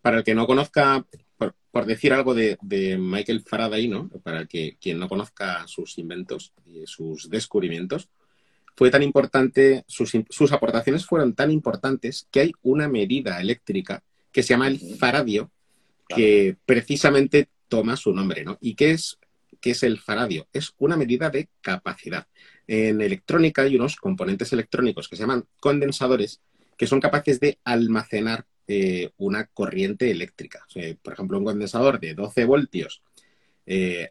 Para el que no conozca, por, por decir algo de, de Michael Faraday, ¿no? Para que quien no conozca sus inventos y sus descubrimientos, fue tan importante, sus, sus aportaciones fueron tan importantes que hay una medida eléctrica que se llama el faradio, que precisamente toma su nombre, ¿no? ¿Y qué es, qué es el faradio? Es una medida de capacidad. En electrónica hay unos componentes electrónicos que se llaman condensadores que son capaces de almacenar eh, una corriente eléctrica. Por ejemplo, un condensador de 12 voltios, eh,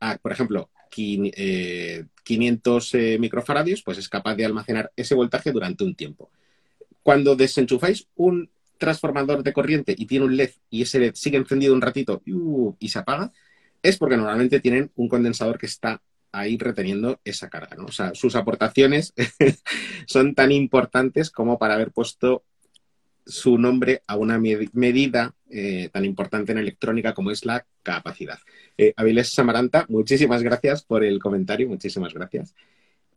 a, por ejemplo, quin- eh, 500 eh, microfaradios, pues es capaz de almacenar ese voltaje durante un tiempo. Cuando desenchufáis un transformador de corriente y tiene un LED y ese LED sigue encendido un ratito uh, y se apaga, es porque normalmente tienen un condensador que está ahí reteniendo esa carga. ¿no? O sea, sus aportaciones son tan importantes como para haber puesto su nombre a una med- medida eh, tan importante en electrónica como es la capacidad. Eh, Avilés Samaranta, muchísimas gracias por el comentario, muchísimas gracias.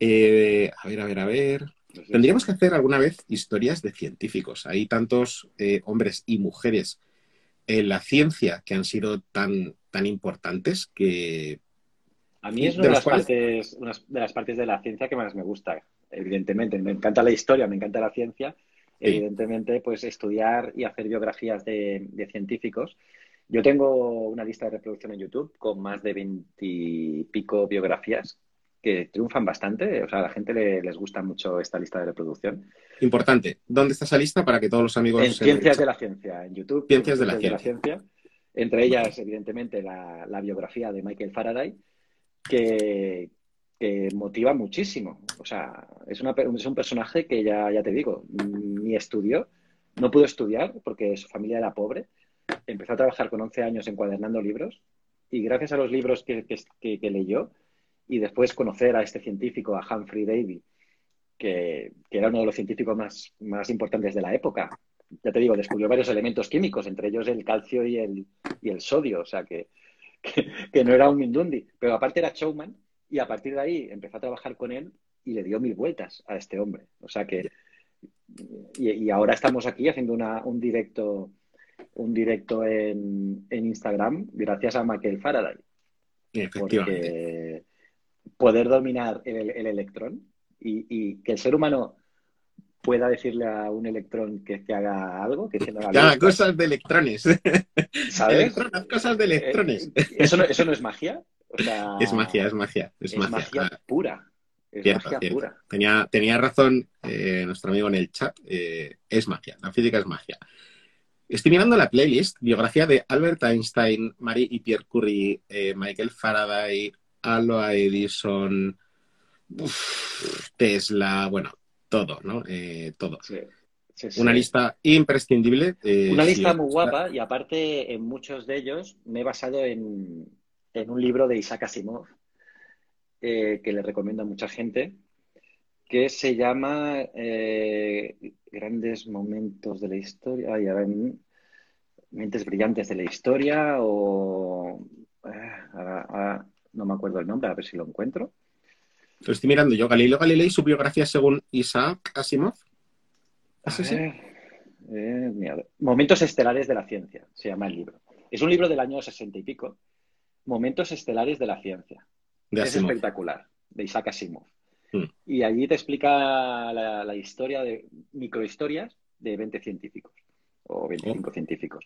Eh, a ver, a ver, a ver. Tendríamos que hacer alguna vez historias de científicos. Hay tantos eh, hombres y mujeres en la ciencia que han sido tan, tan importantes que A mí es De una de, las cuales- partes, una de las partes de la ciencia que más me gusta, evidentemente. Me encanta la historia, me encanta la ciencia. Sí. Evidentemente, pues estudiar y hacer biografías de, de científicos. Yo tengo una lista de reproducción en YouTube con más de veintipico biografías que triunfan bastante. O sea, a la gente le- les gusta mucho esta lista de reproducción. importante. ¿Dónde está esa lista para que todos los amigos En Ciencias de la Ciencia, en YouTube. Ciencias de en la Ciencia. Entre ellas, evidentemente, la, la biografía de Michael Faraday, que, que motiva muchísimo. O sea, es, una, es un personaje que ya, ya te digo, ni estudió, no pudo estudiar porque su familia era pobre. Empezó a trabajar con 11 años encuadernando libros y gracias a los libros que, que- que- que leyó y después conocer a este científico, a Humphrey Davy, que, que era uno de los científicos más, más importantes de la época. Ya te digo, descubrió varios elementos químicos, entre ellos el calcio y el, y el sodio, o sea que, que, que no era un mindundi, pero aparte era showman y a partir de ahí empezó a trabajar con él y le dio mil vueltas a este hombre. O sea que, y, y ahora estamos aquí haciendo una, un directo, un directo en, en Instagram gracias a Michael Faraday. Porque poder dominar el, el electrón y, y que el ser humano pueda decirle a un electrón que, que haga algo, que luz, cosas de electrones. ¿sabes? Cosas de electrones. Eh, ¿eso, no, ¿Eso no es magia? O sea, Es magia, es magia, es, es magia. magia Ah, pura. Es cierto, magia cierto. pura. Tenía, tenía razón eh, nuestro amigo en el chat. eh, es magia, la física es magia. Estoy mirando la playlist, biografía de Albert Einstein, Marie y Pierre Curie, eh, Michael Faraday, Alva Edison, uf, Tesla, bueno, todo, ¿no? Eh, todo. Sí, sí, sí. Una lista imprescindible. eh, Una lista muy guapa y aparte en muchos de ellos me he basado en, en un libro de Isaac Asimov eh, que le recomiendo a mucha gente que se llama eh, Grandes Momentos de la Historia, ay, a ver, Mentes Brillantes de la Historia o... ahora- ahora no me acuerdo el nombre, a ver si lo encuentro. Lo estoy mirando yo. Galileo Galilei, su biografía según Isaac Asimov. ¿Es ese? eh, mira, Momentos Estelares de la Ciencia, se llama el libro. Es un libro del año sesenta y pico. Momentos Estelares de la Ciencia. De Es espectacular, de Isaac Asimov. Hmm. Y allí te explica la, la historia de microhistorias de 20 científicos o 25 Oh. científicos.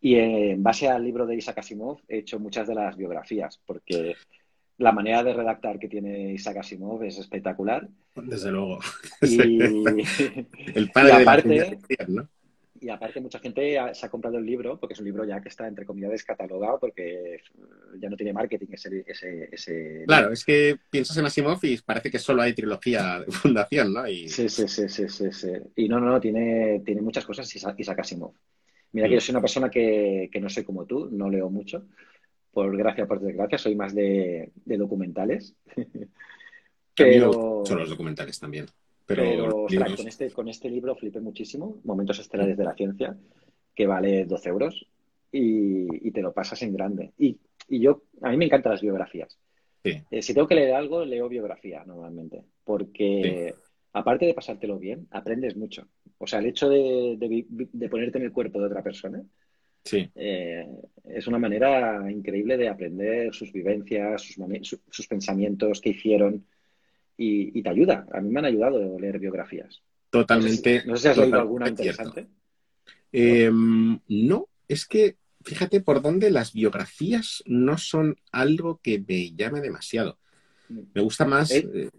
Y en base al libro de Isaac Asimov he hecho muchas de las biografías, porque la manera de redactar que tiene Isaac Asimov es espectacular. Desde luego. Y, El padre y de la aparte- ¿no? Y aparte, mucha gente se ha comprado el libro, porque es un libro ya que está, entre comillas, descatalogado, porque ya no tiene marketing ese, ese, ese Claro, es que piensas en Asimov y parece que solo hay trilogía de fundación, ¿no? Y Sí, sí, sí, sí, sí, sí. Y no, no, no, tiene, tiene muchas cosas Isaac, Isaac Asimov. Mira que Mm. yo soy una persona que, que no soy como tú, no leo mucho. Por gracia, por desgracia, soy más de, de documentales. Pero, mucho los documentales también. Pero, ostras, con este, con este libro flipé muchísimo, Momentos Estelares de la Ciencia, que vale 12 euros y, y te lo pasas en grande. Y, y yo, a mí me encantan las biografías. Sí. Eh, si tengo que leer algo, leo biografía normalmente, porque aparte de pasártelo bien, aprendes mucho. O sea, el hecho de, de de ponerte en el cuerpo de otra persona Sí. eh, es una manera increíble de aprender sus vivencias, sus, mane- su- sus pensamientos, qué hicieron, y, y te ayuda. A mí me han ayudado a leer biografías. Totalmente. No sé si has leído alguna interesante. Eh, no, es que fíjate por dónde las biografías no son algo que me llame demasiado. Me gusta más. Eh,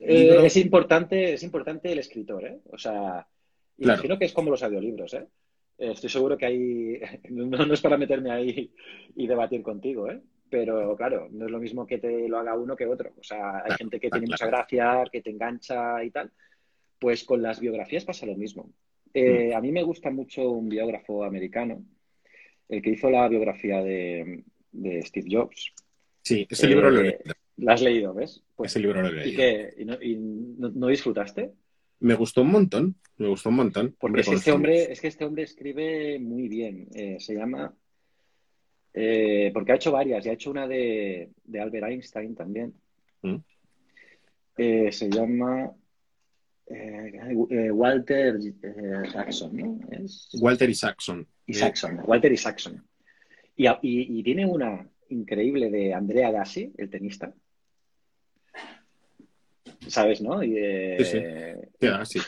eh, es importante, es importante el escritor, ¿eh? O sea, Claro. imagino que es como los audiolibros, ¿eh? Eh, Estoy seguro que hay, no, no es para meterme ahí y debatir contigo, ¿eh? Pero claro, no es lo mismo que te lo haga uno que otro. O sea, hay Claro, gente que claro, tiene mucha gracia, que te engancha y tal. Pues con las biografías pasa lo mismo. Mm. Eh, A mí me gusta mucho un biógrafo americano, el que hizo la biografía de, de Steve Jobs. sí, ese libro lo he Eh, leído. ¿La has leído, ves? Pues, Ese libro lo he ¿y leído. ¿Y no, y no- no disfrutaste? Me gustó un montón. Me gustó un montón. Porque es que, este hombre, es que este hombre escribe muy bien. Eh, se llama. eh, porque ha hecho varias, y ha hecho una de, de Albert Einstein también. Mm. Eh, se llama Walter Saxon, ¿no? Es- Walter Isaacson. Isaacson, Walter Isaacson. Y, a- y- y tiene una increíble de Andrea Gassi, el tenista. ¿Sabes, no? Y, eh, Sí, sí. Sí, sí.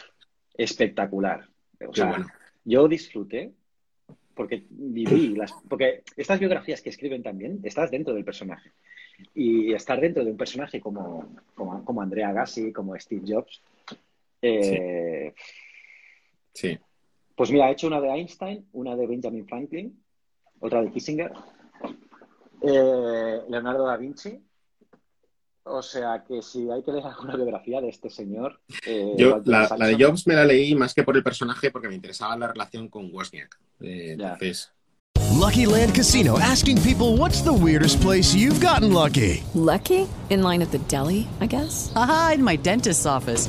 espectacular. O sea, bueno. yo disfruté porque viví las. Porque estas biografías que escriben también, estás dentro del personaje. Y estar dentro de un personaje como, como, como Andrea Agassi, como Steve Jobs. eh, Sí. Pues mira, he hecho una de Einstein, una de Benjamin Franklin, otra de Kissinger, eh, Leonardo da Vinci. O sea que si hay que leer alguna biografía de este señor. eh, Yo, la, la de Jobs me la leí más que por el personaje porque me interesaba la relación con Wozniak. Eh, Ya. entonces, Lucky Land Casino asking people what's the weirdest place you've gotten lucky? Lucky? In line at the deli, I guess? Aha, in my dentist's office.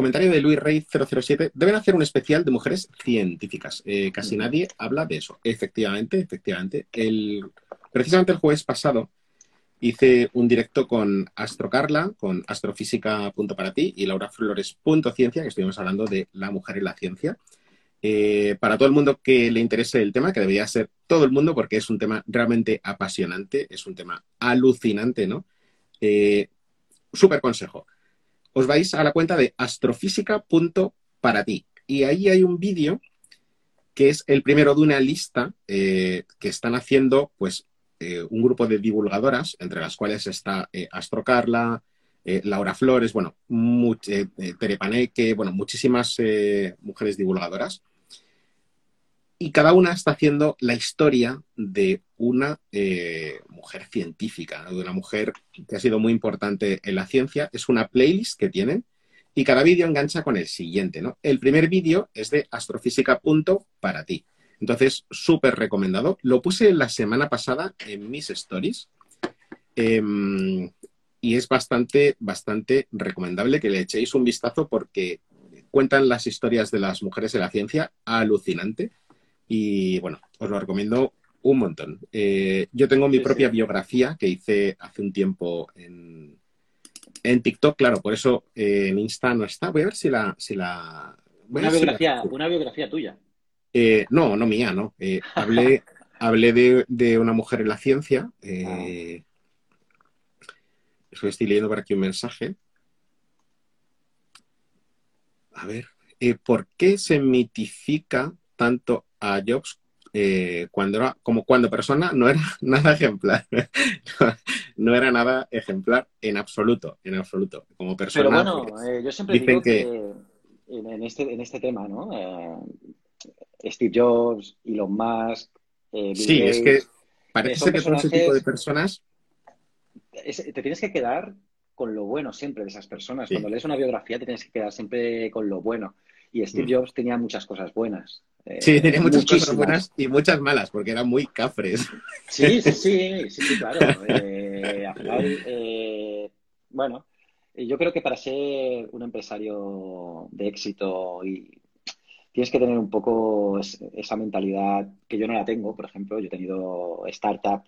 comentario de Luis Rey 007. Deben hacer un especial de mujeres científicas. Eh, casi nadie habla de eso. Efectivamente, efectivamente. El, precisamente el jueves pasado hice un directo con Astro Carla, con Astrofísica Punto para ti y Laura Flores Punto Ciencia, que estuvimos hablando de la mujer y la ciencia. Eh, para todo el mundo que le interese el tema, que debería ser todo el mundo, porque es un tema realmente apasionante, es un tema alucinante, ¿no? Eh, súper consejo. Os vais a la cuenta de astrofísica.para ti y ahí hay un vídeo que es el primero de una lista eh, que están haciendo pues eh, un grupo de divulgadoras, entre las cuales está eh, Astro Carla, eh, Laura Flores, bueno, much- eh, eh, Tere Paneque, bueno, muchísimas mujeres divulgadoras. Y cada una está haciendo la historia de una eh, mujer científica, de una mujer que ha sido muy importante en la ciencia. Es una playlist que tienen y cada vídeo engancha con el siguiente. ¿no? El primer vídeo es de astrofísica para ti. Entonces, súper recomendado. Lo puse la semana pasada en mis stories. Em, y es bastante, bastante recomendable que le echéis un vistazo porque cuentan las historias de las mujeres en la ciencia alucinante. Y bueno, os lo recomiendo un montón. Eh, yo tengo mi Sí, propia sí. biografía que hice hace un tiempo en, en TikTok, claro, por eso eh, en Insta no está. Voy a ver si la. Si la Una ver si la- biografía, una biografía tuya. Eh, no, no mía, no. Hablé hablé de, de una mujer en la ciencia. eh, estoy leyendo por aquí un mensaje. A ver, ¿por qué se mitifica tanto a Jobs eh, cuando era, como cuando persona no era nada ejemplar? no era nada ejemplar en absoluto, en absoluto. Como persona. Pero bueno, pues, eh, yo siempre dicen digo que, en, en este, en este tema, ¿no? Eh, Steve Jobs, Elon Musk, Bill Sí, es que parece que son ese tipo de personajes- personas te tienes que quedar con lo bueno siempre de esas personas. Sí. Cuando lees una biografía te tienes que quedar siempre con lo bueno. Y Steve Mm. Jobs tenía muchas cosas buenas. Eh, Sí, tenía muchas cosas buenas y muchas malas, porque eran muy cafres. Sí, sí, sí, sí, sí, claro. Eh, al final, eh, bueno, yo creo que para ser un empresario de éxito y tienes que tener un poco es- esa mentalidad que yo no la tengo, por ejemplo, yo he tenido startup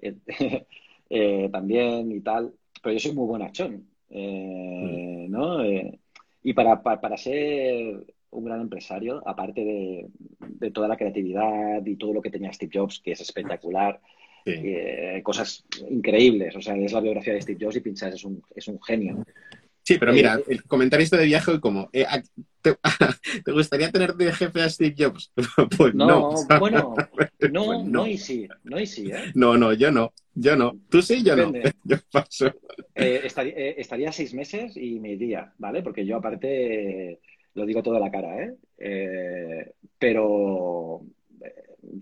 eh, eh, también y tal, pero yo soy muy bonachón, eh, ¿no? Y para, pa- para ser un gran empresario, aparte de, de toda la creatividad y todo lo que tenía Steve Jobs, que es espectacular, Sí. eh, cosas increíbles. O sea, es la biografía de Steve Jobs y piensas, es un, es un genio. Sí, pero mira, eh, el comentario este de viaje como, eh, ¿a- te, ¿te gustaría tener de jefe a Steve Jobs? Pues no. No, bueno, no, Pues no y sí, no y sí, ¿eh? No, no, yo no, yo no. Tú sí, yo no. Yo paso. Eh, estaría, eh, estaría seis meses y me iría, ¿vale? Porque yo aparte eh, lo digo todo a la cara, ¿eh? Pero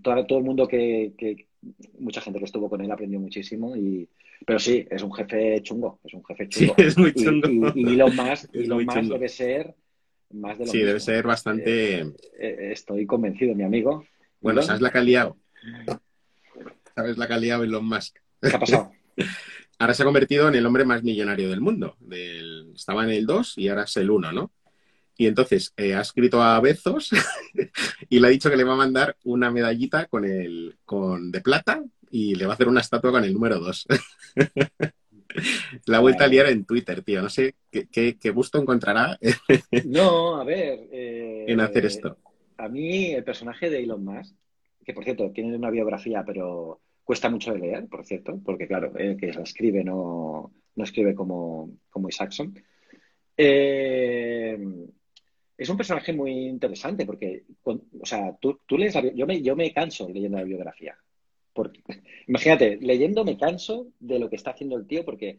todo, todo el mundo que, que- mucha gente que estuvo con él aprendió muchísimo y pero sí, es un jefe chungo, es un jefe Sí, chungo. es muy Y- chungo. Y, y Elon Musk, Elon debe ser más de lo Sí, mismo. debe ser bastante... Eh, eh, estoy convencido, mi amigo. Bueno, ¿sabes la que ha liado? ¿Sabes la que ha liado Elon Musk? ¿Qué ha pasado? Ahora se ha convertido en el hombre más millonario del mundo. Del- estaba en el 2 y ahora es el 1, ¿no? Y entonces eh, ha escrito a Bezos y le ha dicho que le va a mandar una medallita con el con de plata y le va a hacer una estatua con el número 2. la ha vuelto a liar en Twitter, tío. No sé qué, qué- qué gusto encontrará No, a ver. eh, en hacer esto. A mí, el personaje de Elon Musk, que por cierto tiene una biografía, pero cuesta mucho de leer, por cierto, porque claro, el que la escribe no, no escribe como, como Isaacson. Eh, es un personaje muy interesante porque, con- o sea, tú, tú lees la yo me, yo me canso leyendo la biografía. Porque, imagínate, leyendo me canso de lo que está haciendo el tío porque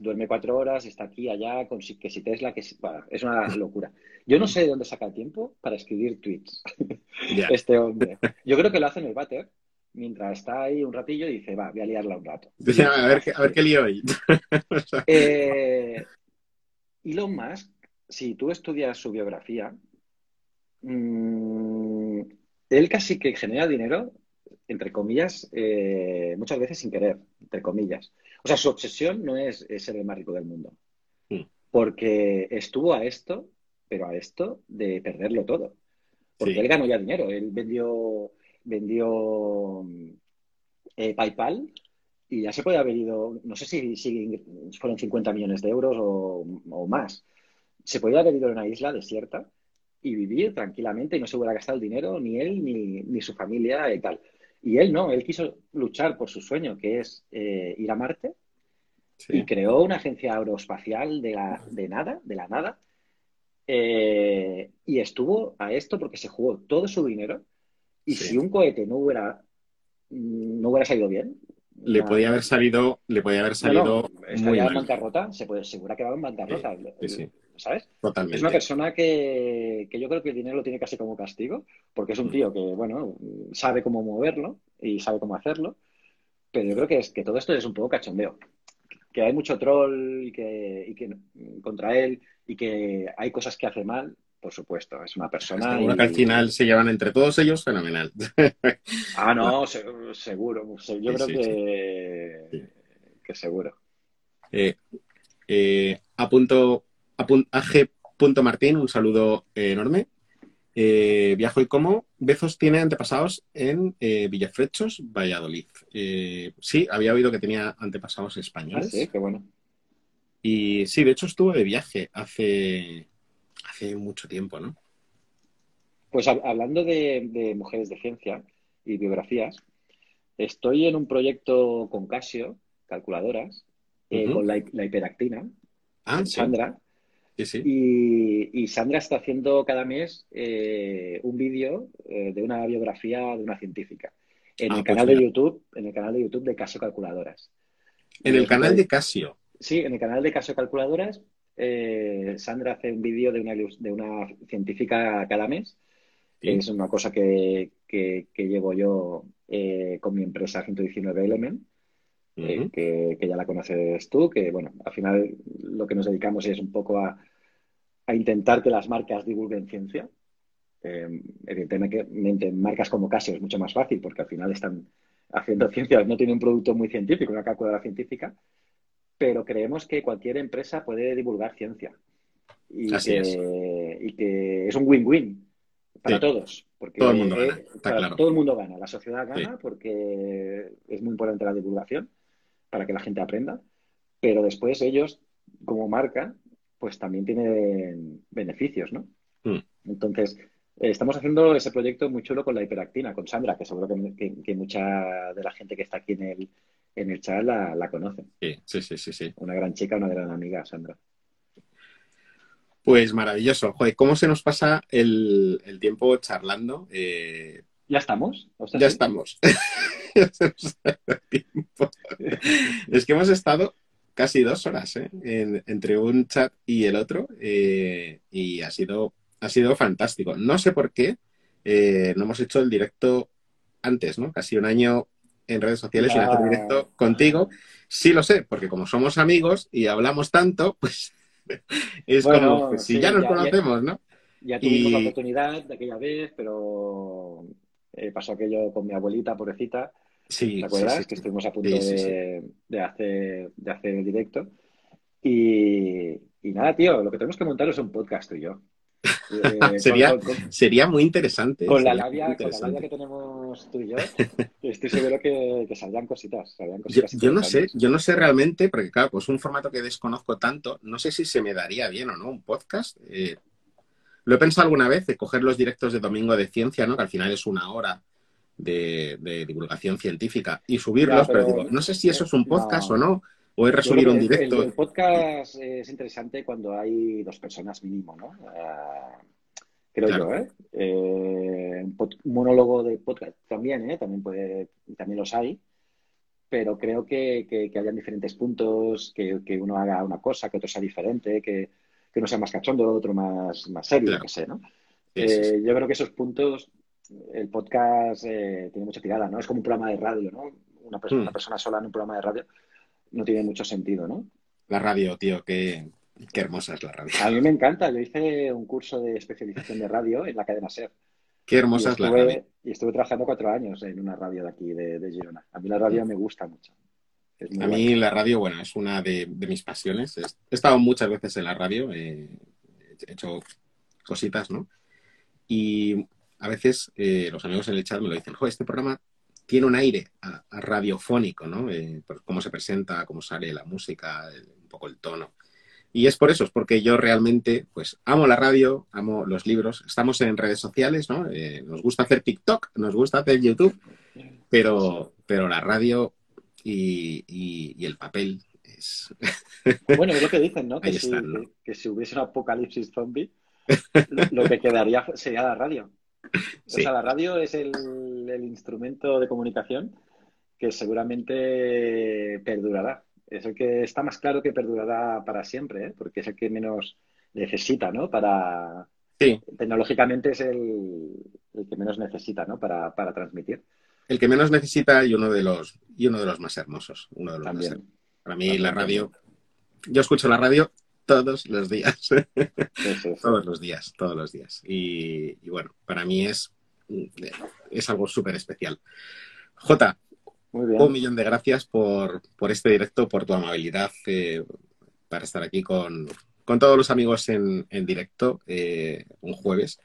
duerme cuatro horas, está aquí, allá, con si- que si Tesla, que si, es una locura. Yo no sé de dónde saca el tiempo para escribir tweets este hombre. Yo creo que lo hace en el váter, mientras está ahí un ratillo y dice, va, voy a liarla un rato. A ver, qué- a ver qué lío hoy. Eh, Elon Musk, si tú estudias su biografía, mm, él casi que genera dinero, entre comillas, eh, muchas veces sin querer, entre comillas. O sea, su obsesión no es, es ser el más rico del mundo, Mm. porque estuvo a esto, pero a esto de perderlo todo. Porque Sí. él ganó ya dinero, él vendió, vendió mm, eh, PayPal y ya se puede haber ido, no sé si, si fueron 50 millones de euros o, o más. Se podía haber ido a una isla desierta y vivir tranquilamente y no se hubiera gastado el dinero ni él ni, ni su familia y tal. Y él no, él quiso luchar por su sueño, que es eh, ir a Marte, Sí. y creó una agencia aeroespacial de, la, de nada, de la nada, eh, y estuvo a esto porque se jugó todo su dinero, y Sí. si un cohete no hubiera, no hubiera salido bien, Le no- podía haber salido, le podía haber salido no, muy estaría en mal. bancarrota, se, puede, se hubiera quedado en bancarrota, Sí, sí. ¿sabes? Totalmente. Es una persona que, que yo creo que el dinero lo tiene casi como castigo, porque es un Mm. tío que, bueno, sabe cómo moverlo y sabe cómo hacerlo, pero yo creo que, es, que todo esto es un poco cachondeo. Que hay mucho troll y que, y que contra él y que hay cosas que hace mal, por supuesto, es una persona. Seguro y- que al final se llevan entre todos ellos fenomenal. Ah, no, se- seguro. se- Yo Sí, creo sí, que, Sí. que seguro. Eh, eh, a punto, a pun- a G. punto Martín, un saludo enorme. Eh, viajo y como Bezos tiene antepasados en eh, Villafrechos, Valladolid. Sí, había oído que tenía antepasados Ah, españoles. sí, qué bueno. Y sí, de hecho estuvo de viaje hace, hace mucho tiempo, ¿no? Pues hab- hablando de, de mujeres de ciencia y biografías, estoy en un proyecto con Casio, calculadoras, eh, con la, la hiperactina, Ah, sí. Sandra, Sí, sí. y, y Sandra está haciendo cada mes eh, un vídeo eh, de una biografía de una científica en Ah, el pues canal de. YouTube, en el canal de YouTube de Casio Calculadoras. En el canal de Casio. Sí, en el canal de Caso Calculadoras, eh, Sandra hace un vídeo de una, de una científica cada mes. Sí. Es una cosa que, que- que llevo yo eh, con mi empresa 119 Element. eh, que, que ya la conoces tú, que bueno, al final lo que nos dedicamos es un poco a, a intentar que las marcas divulguen ciencia. Evidentemente, marcas como Casio es mucho más fácil porque al final están haciendo ciencia, no tienen un producto muy científico, una calculadora científica, pero creemos que cualquier empresa puede divulgar ciencia y, Así que, es. y que es un win-win para Sí. todos. Porque, Todo el mundo eh, gana, está para- claro. Todo el mundo gana. La sociedad gana Sí. porque es muy importante la divulgación para que la gente aprenda, pero después ellos, como marca, pues también tienen beneficios, ¿no? Mm. Entonces, eh, estamos haciendo ese proyecto muy chulo con la hiperactina, con Sandra, que seguro que, que- que mucha de la gente que está aquí en el, en el chat la, la conoce. Sí, sí, sí, sí, sí. Una gran chica, una gran amiga, Sandra. Pues maravilloso. Joder, ¿cómo se nos pasa el, el tiempo charlando? Eh, ¿Ya estamos? O sea, ya sí. estamos. Es que hemos estado casi dos horas ¿eh? En- entre un chat y el otro eh, y ha sido, ha sido fantástico. No sé por qué eh, no hemos hecho el directo antes, ¿no? Casi un año en redes sociales sin Ah. hacer directo contigo. Sí lo sé, porque como somos amigos y hablamos tanto, pues es Bueno, como que si sí, ya nos ya- conocemos, ¿no? Ya tuvimos Y- la oportunidad de aquella vez, pero eh, pasó aquello con mi abuelita, pobrecita. Sí, ¿Te acuerdas? sí, sí, que estuvimos a punto de, de hacer, de hacer el directo. Y, y nada, tío, lo que tenemos que montar es un podcast tú y yo. Eh, Sería- con- con- Sería muy interesante. Con la labia, muy con la labia interesante. que tenemos tú y yo, estoy seguro que, que saldrán cositas. saldrán Yo, cositas yo no sé, yo no sé realmente, porque claro, pues un formato que desconozco tanto, no sé si se me daría bien o no un podcast. Eh, lo he pensado alguna vez de coger los directos de domingo de ciencia, ¿no? Que al final es una hora de, de divulgación científica y subirlos, Ya, pero, pero- digo, no sé si eso es un no. podcast o no, o Que el- directo. El, el podcast es interesante cuando hay dos personas mínimo, ¿no? Creo Claro. yo, ¿eh? Eh, un, pod- un monólogo de podcast también, ¿eh? También, puede, también los hay, pero creo que, que, que hayan diferentes puntos, que, que uno haga una cosa, que otro sea diferente, que, que uno sea más cachondo, otro más, más serio, Claro. que sé, ¿no? Sí, sí, sí. Eh, yo creo que esos puntos, el podcast eh, tiene mucha tirada, ¿no? Es como un programa de radio, ¿no? Una, persona Hmm. una persona sola en un programa de radio no tiene mucho sentido, ¿no? La radio, tío, qué, qué hermosa es la radio. A mí me encanta. Yo hice un curso de especialización de radio en la cadena SER. Qué hermosa es la radio. y estuve trabajando cuatro años en una radio de aquí, de, de Girona. A mí la radio me gusta mucho. A mí la radio, bueno, es una de, de mis pasiones. He estado muchas veces en la radio, eh, he hecho cositas, ¿no? Y a veces eh, los amigos en el chat me lo dicen, jo, este programa tiene un aire a, a radiofónico, ¿no? Eh, por cómo se presenta, cómo sale la música, el- un poco el tono. Y es por eso, es porque yo realmente, pues, amo la radio, amo los libros. Estamos en redes sociales, ¿no? Eh, nos gusta hacer TikTok, nos gusta hacer YouTube, pero, pero la radio y, y- y el papel es... Bueno, es lo que dicen, ¿no? Que, Ahí si, están, ¿no? que, que si hubiese un apocalipsis zombie, lo que quedaría sería la radio. Sí. O sea, la radio es el, el instrumento de comunicación que seguramente perdurará. Es el que está más claro que perdurará para siempre, ¿eh? porque es el que menos necesita, ¿no? Para Sí, tecnológicamente es el, el que menos necesita, ¿no? Para, para transmitir. el que menos necesita y uno de los, y uno de los más hermosos. Uno de los más hermosos. Para mí También, la radio, yo escucho la radio todos los días. Sí, sí, sí. todos los días, todos los días. Y, y bueno, para mí es, es algo súper especial. Jota, Muy bien. un millón de gracias por, por este directo, por tu amabilidad eh, para estar aquí con, con todos los amigos en, en directo eh, un jueves.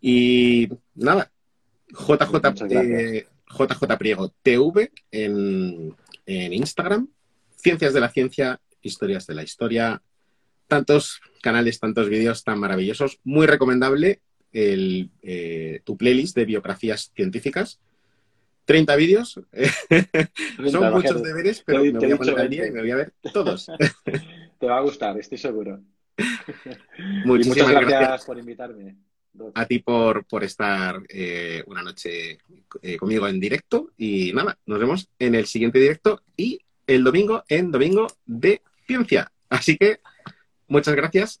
Y nada, JJ, gracias. eh, JJ Priego TV en, en Instagram, Ciencias de la Ciencia, Historias de la Historia, tantos canales, tantos vídeos tan maravillosos. Muy recomendable el, eh, tu playlist de biografías científicas. 30 vídeos. Son muchos deberes, pero Te me voy a poner al día y 20. me voy a ver todos. Te va a gustar, estoy seguro. Muchísimas muchas gracias, gracias por invitarme. A ti por, por estar eh, una noche eh, conmigo en directo. Y nada, nos vemos en el siguiente directo y el domingo en Domingo de Ciencia. Así que muchas gracias.